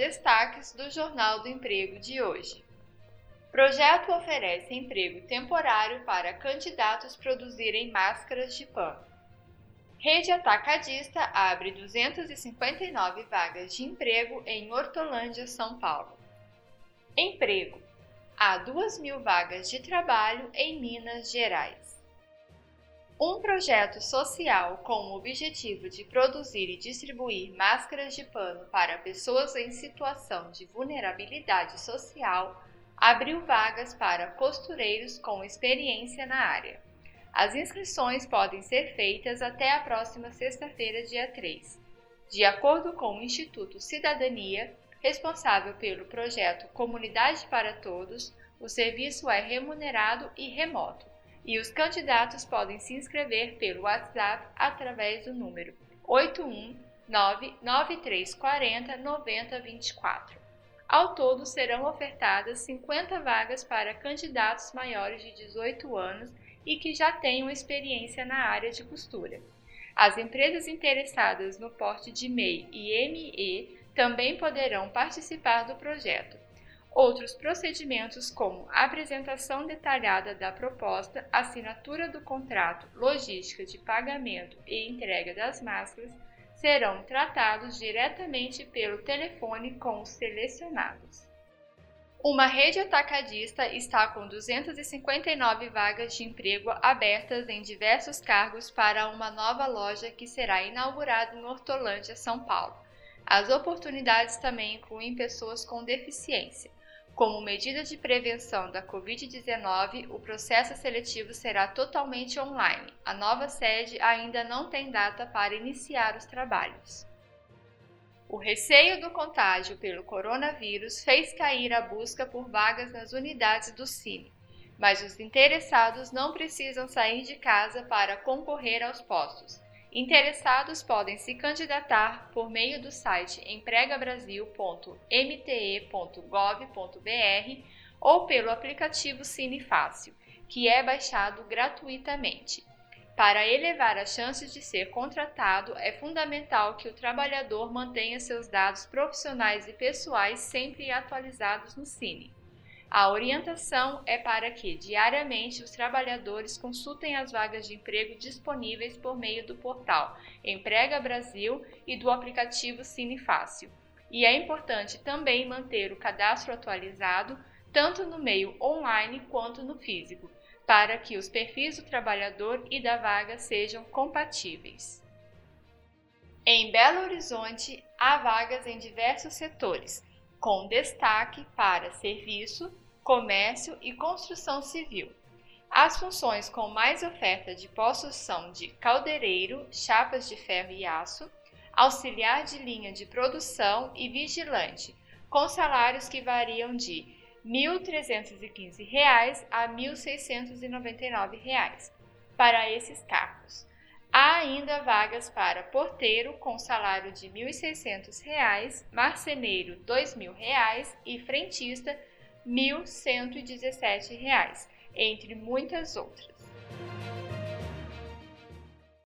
destaques do Jornal do Emprego de hoje. Projeto oferece emprego temporário para candidatos produzirem máscaras de pano. Rede Atacadista abre 259 vagas de emprego em Hortolândia, São Paulo. Emprego. Há 2 mil vagas de trabalho em Minas Gerais. Um projeto social com o objetivo de produzir e distribuir máscaras de pano para pessoas em situação de vulnerabilidade social abriu vagas para costureiros com experiência na área. As inscrições podem ser feitas até a próxima sexta-feira, dia 3. De acordo com o Instituto Cidadania, responsável pelo projeto Comunidade para Todos, o serviço é remunerado e remoto e os candidatos podem se inscrever pelo WhatsApp através do número 81993409024. Ao todo, serão ofertadas 50 vagas para candidatos maiores de 18 anos e que já tenham experiência na área de costura. As empresas interessadas no porte de MEI e ME também poderão participar do projeto. Outros procedimentos, como apresentação detalhada da proposta, assinatura do contrato, logística de pagamento e entrega das máscaras, serão tratados diretamente pelo telefone com os selecionados. Uma rede atacadista está com 259 vagas de emprego abertas em diversos cargos para uma nova loja que será inaugurada em Hortolândia, São Paulo. As oportunidades também incluem pessoas com deficiência. Como medida de prevenção da Covid-19, o processo seletivo será totalmente online. A nova sede ainda não tem data para iniciar os trabalhos. O receio do contágio pelo coronavírus fez cair a busca por vagas nas unidades do Cine, mas os interessados não precisam sair de casa para concorrer aos postos. Interessados podem se candidatar por meio do site empregabrasil.mte.gov.br ou pelo aplicativo Cine Fácil, que é baixado gratuitamente. Para elevar as chances de ser contratado, é fundamental que o trabalhador mantenha seus dados profissionais e pessoais sempre atualizados no Cine. A orientação é para que, diariamente, os trabalhadores consultem as vagas de emprego disponíveis por meio do portal Emprega Brasil e do aplicativo Cine Fácil. E é importante também manter o cadastro atualizado, tanto no meio online quanto no físico, para que os perfis do trabalhador e da vaga sejam compatíveis. Em Belo Horizonte, há vagas em diversos setores com destaque para serviço, comércio e construção civil. As funções com mais oferta de postos são de caldeireiro, chapas de ferro e aço, auxiliar de linha de produção e vigilante, com salários que variam de R$ 1.315 a R$ 1.699 para esses cargos. Há ainda vagas para porteiro com salário de R$ 1.600, marceneiro R$ 2.000 e frentista R$ 1.117, entre muitas outras.